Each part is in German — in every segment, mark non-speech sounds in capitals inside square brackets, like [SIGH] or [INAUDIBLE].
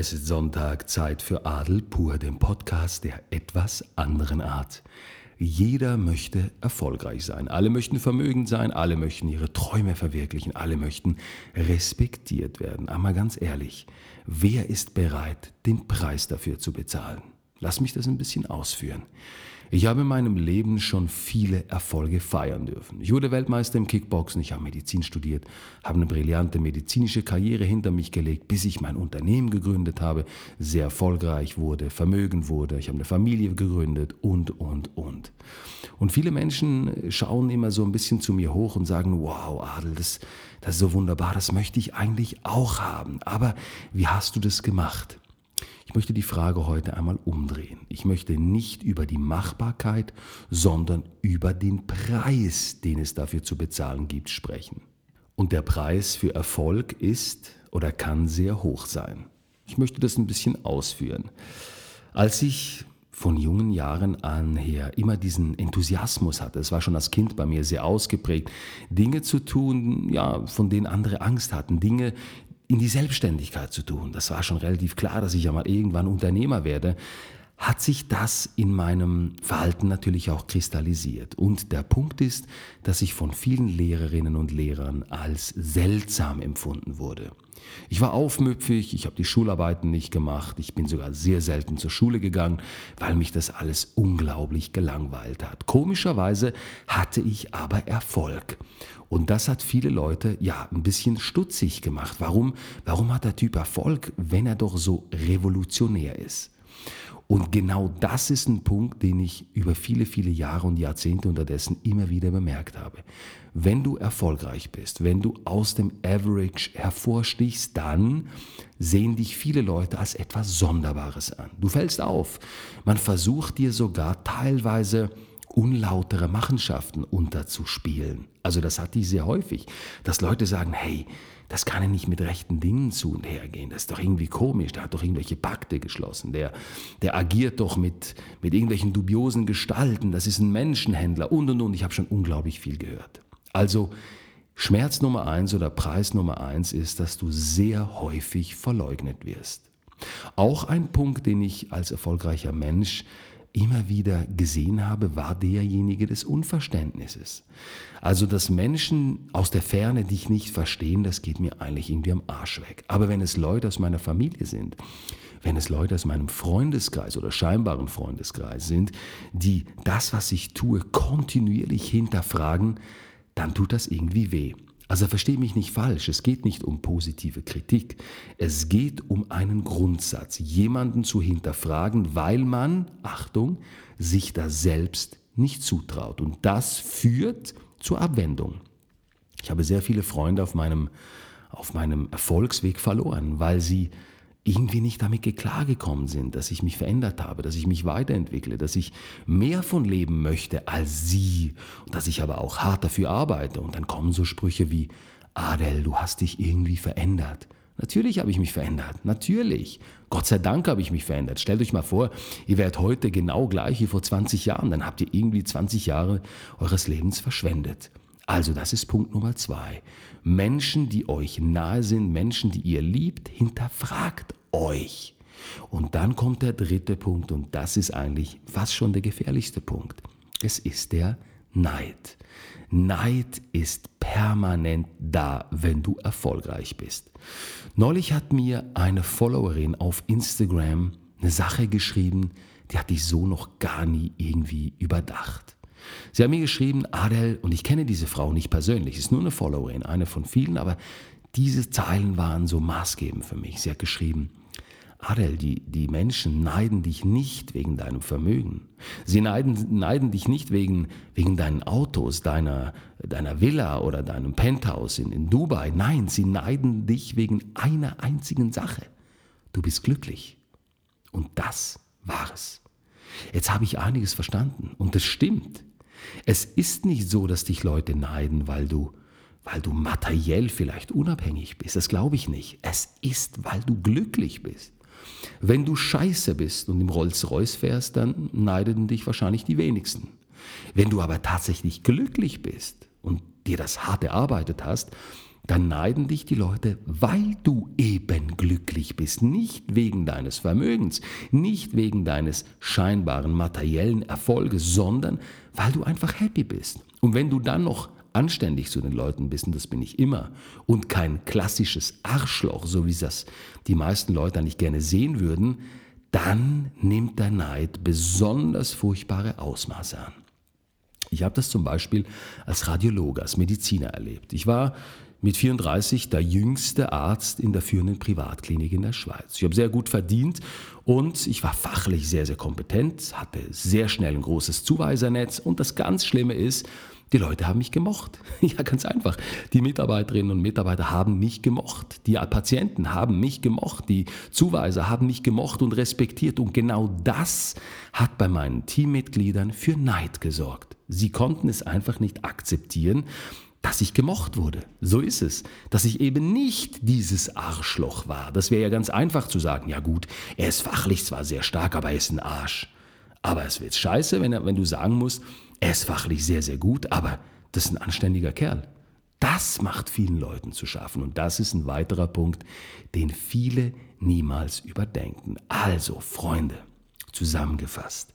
Es ist Sonntag, Zeit für Adel pur, den Podcast der etwas anderen Art. Jeder möchte erfolgreich sein, alle möchten vermögend sein, alle möchten ihre Träume verwirklichen, alle möchten respektiert werden. Aber ganz ehrlich, wer ist bereit, den Preis dafür zu bezahlen? Lass mich das ein bisschen ausführen. Ich habe in meinem Leben schon viele Erfolge feiern dürfen. Ich wurde Weltmeister im Kickboxen, ich habe Medizin studiert, habe eine brillante medizinische Karriere hinter mich gelegt, bis ich mein Unternehmen gegründet habe, sehr erfolgreich wurde, vermögend wurde, ich habe eine Familie gegründet und, und, und. Und viele Menschen schauen immer so ein bisschen zu mir hoch und sagen, wow, Adel, das, das ist so wunderbar, das möchte ich eigentlich auch haben. Aber wie hast du das gemacht? Ich möchte die Frage heute einmal umdrehen. Ich möchte nicht über die Machbarkeit, sondern über den Preis, den es dafür zu bezahlen gibt, sprechen. Und der Preis für Erfolg ist oder kann sehr hoch sein. Ich möchte das ein bisschen ausführen. Als ich von jungen Jahren an her immer diesen Enthusiasmus hatte. Es war schon als Kind bei mir sehr ausgeprägt, Dinge zu tun, ja, von denen andere Angst hatten, Dinge, in die Selbstständigkeit zu tun. Das war schon relativ klar, dass ich ja mal irgendwann Unternehmer werde. Hat sich das in meinem Verhalten natürlich auch kristallisiert. Und der Punkt ist, dass ich von vielen Lehrerinnen und Lehrern als seltsam empfunden wurde. Ich war aufmüpfig, ich habe die Schularbeiten nicht gemacht, ich bin sogar sehr selten zur Schule gegangen, weil mich das alles unglaublich gelangweilt hat. Komischerweise hatte ich aber Erfolg. Und das hat viele Leute ja ein bisschen stutzig gemacht. Warum, warum hat der Typ Erfolg, wenn er doch so revolutionär ist? Und genau das ist ein Punkt, den ich über viele, viele Jahre und Jahrzehnte unterdessen immer wieder bemerkt habe. Wenn du erfolgreich bist, wenn du aus dem Average hervorstichst, dann sehen dich viele Leute als etwas Sonderbares an. Du fällst auf. Man versucht dir sogar teilweise unlautere Machenschaften unterzuspielen. Also das hatte ich sehr häufig, dass Leute sagen, hey, das kann ja nicht mit rechten Dingen zu und her gehen. Das ist doch irgendwie komisch. Der hat doch irgendwelche Pakte geschlossen. Der, der agiert doch mit, mit irgendwelchen dubiosen Gestalten. Das ist ein Menschenhändler und und und. Ich habe schon unglaublich viel gehört. Also Schmerz Nummer eins oder Preis Nummer eins ist, dass du sehr häufig verleugnet wirst. Auch ein Punkt, den ich als erfolgreicher Mensch immer wieder gesehen habe, war derjenige des Unverständnisses. Also, dass Menschen aus der Ferne dich nicht verstehen, das geht mir eigentlich irgendwie am Arsch weg. Aber wenn es Leute aus meiner Familie sind, wenn es Leute aus meinem Freundeskreis oder scheinbaren Freundeskreis sind, die das, was ich tue, kontinuierlich hinterfragen, dann tut das irgendwie weh. Also verstehe mich nicht falsch, es geht nicht um positive Kritik, es geht um einen Grundsatz, jemanden zu hinterfragen, weil man, Achtung, sich da selbst nicht zutraut. Und das führt zur Abwendung. Ich habe sehr viele Freunde auf meinem, auf meinem Erfolgsweg verloren, weil sie irgendwie nicht damit klargekommen sind, dass ich mich verändert habe, dass ich mich weiterentwickle, dass ich mehr von leben möchte als sie und dass ich aber auch hart dafür arbeite. Und dann kommen so Sprüche wie, Adel, du hast dich irgendwie verändert. Natürlich habe ich mich verändert, natürlich. Gott sei Dank habe ich mich verändert. Stellt euch mal vor, ihr werdet heute genau gleich wie vor 20 Jahren, dann habt ihr irgendwie 20 Jahre eures Lebens verschwendet. Also das ist Punkt Nummer zwei. Menschen, die euch nahe sind, Menschen, die ihr liebt, hinterfragt euch. Und dann kommt der dritte Punkt und das ist eigentlich fast schon der gefährlichste Punkt. Es ist der Neid. Neid ist permanent da, wenn du erfolgreich bist. Neulich hat mir eine Followerin auf Instagram eine Sache geschrieben, die hatte ich so noch gar nie irgendwie überdacht. Sie hat mir geschrieben, Adel, und ich kenne diese Frau nicht persönlich, ist nur eine Followerin, eine von vielen, aber diese Zeilen waren so maßgebend für mich. Sie hat geschrieben, Adel, die, die Menschen neiden dich nicht wegen deinem Vermögen. Sie neiden, neiden dich nicht wegen, wegen deinen Autos, deiner, deiner Villa oder deinem Penthouse in, in Dubai. Nein, sie neiden dich wegen einer einzigen Sache. Du bist glücklich. Und das war es. Jetzt habe ich einiges verstanden und das stimmt. Es ist nicht so, dass dich Leute neiden, weil du weil du materiell vielleicht unabhängig bist. Das glaube ich nicht. Es ist, weil du glücklich bist. Wenn du scheiße bist und im Rolls-Royce fährst, dann neiden dich wahrscheinlich die wenigsten. Wenn du aber tatsächlich glücklich bist und dir das hart erarbeitet hast, dann neiden dich die Leute, weil du eben glücklich bist, nicht wegen deines Vermögens, nicht wegen deines scheinbaren materiellen Erfolges, sondern weil du einfach happy bist. Und wenn du dann noch anständig zu den Leuten bist, und das bin ich immer, und kein klassisches Arschloch, so wie das die meisten Leute eigentlich gerne sehen würden, dann nimmt der Neid besonders furchtbare Ausmaße an. Ich habe das zum Beispiel als Radiologe, als Mediziner erlebt. Ich war mit 34 der jüngste Arzt in der führenden Privatklinik in der Schweiz. Ich habe sehr gut verdient und ich war fachlich sehr, sehr kompetent, hatte sehr schnell ein großes Zuweisernetz und das ganz Schlimme ist, die Leute haben mich gemocht. [LAUGHS] Ja, ganz einfach. Die Mitarbeiterinnen und Mitarbeiter haben mich gemocht. Die Patienten haben mich gemocht. Die Zuweiser haben mich gemocht und respektiert. Und genau das hat bei meinen Teammitgliedern für Neid gesorgt. Sie konnten es einfach nicht akzeptieren, dass ich gemocht wurde. So ist es. Dass ich eben nicht dieses Arschloch war. Das wäre ja ganz einfach zu sagen, ja gut, er ist fachlich zwar sehr stark, aber er ist ein Arsch. Aber es wird scheiße, wenn, er, wenn du sagen musst, er ist fachlich sehr, sehr gut, aber das ist ein anständiger Kerl. Das macht vielen Leuten zu schaffen und das ist ein weiterer Punkt, den viele niemals überdenken. Also, Freunde, zusammengefasst,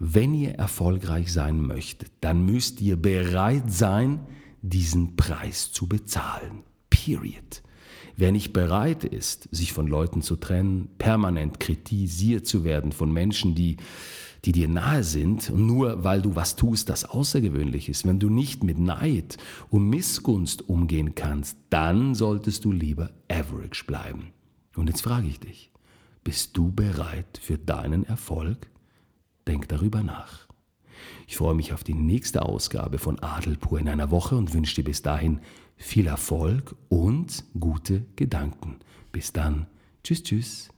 wenn ihr erfolgreich sein möchtet, dann müsst ihr bereit sein, diesen Preis zu bezahlen. Period. Wer nicht bereit ist, sich von Leuten zu trennen, permanent kritisiert zu werden von Menschen, die die dir nahe sind, nur weil du was tust, das außergewöhnlich ist, wenn du nicht mit Neid und Missgunst umgehen kannst, dann solltest du lieber average bleiben. Und jetzt frage ich dich, bist du bereit für deinen Erfolg? Denk darüber nach. Ich freue mich auf die nächste Ausgabe von Adel pur in einer Woche und wünsche dir bis dahin viel Erfolg und gute Gedanken. Bis dann. Tschüss, tschüss.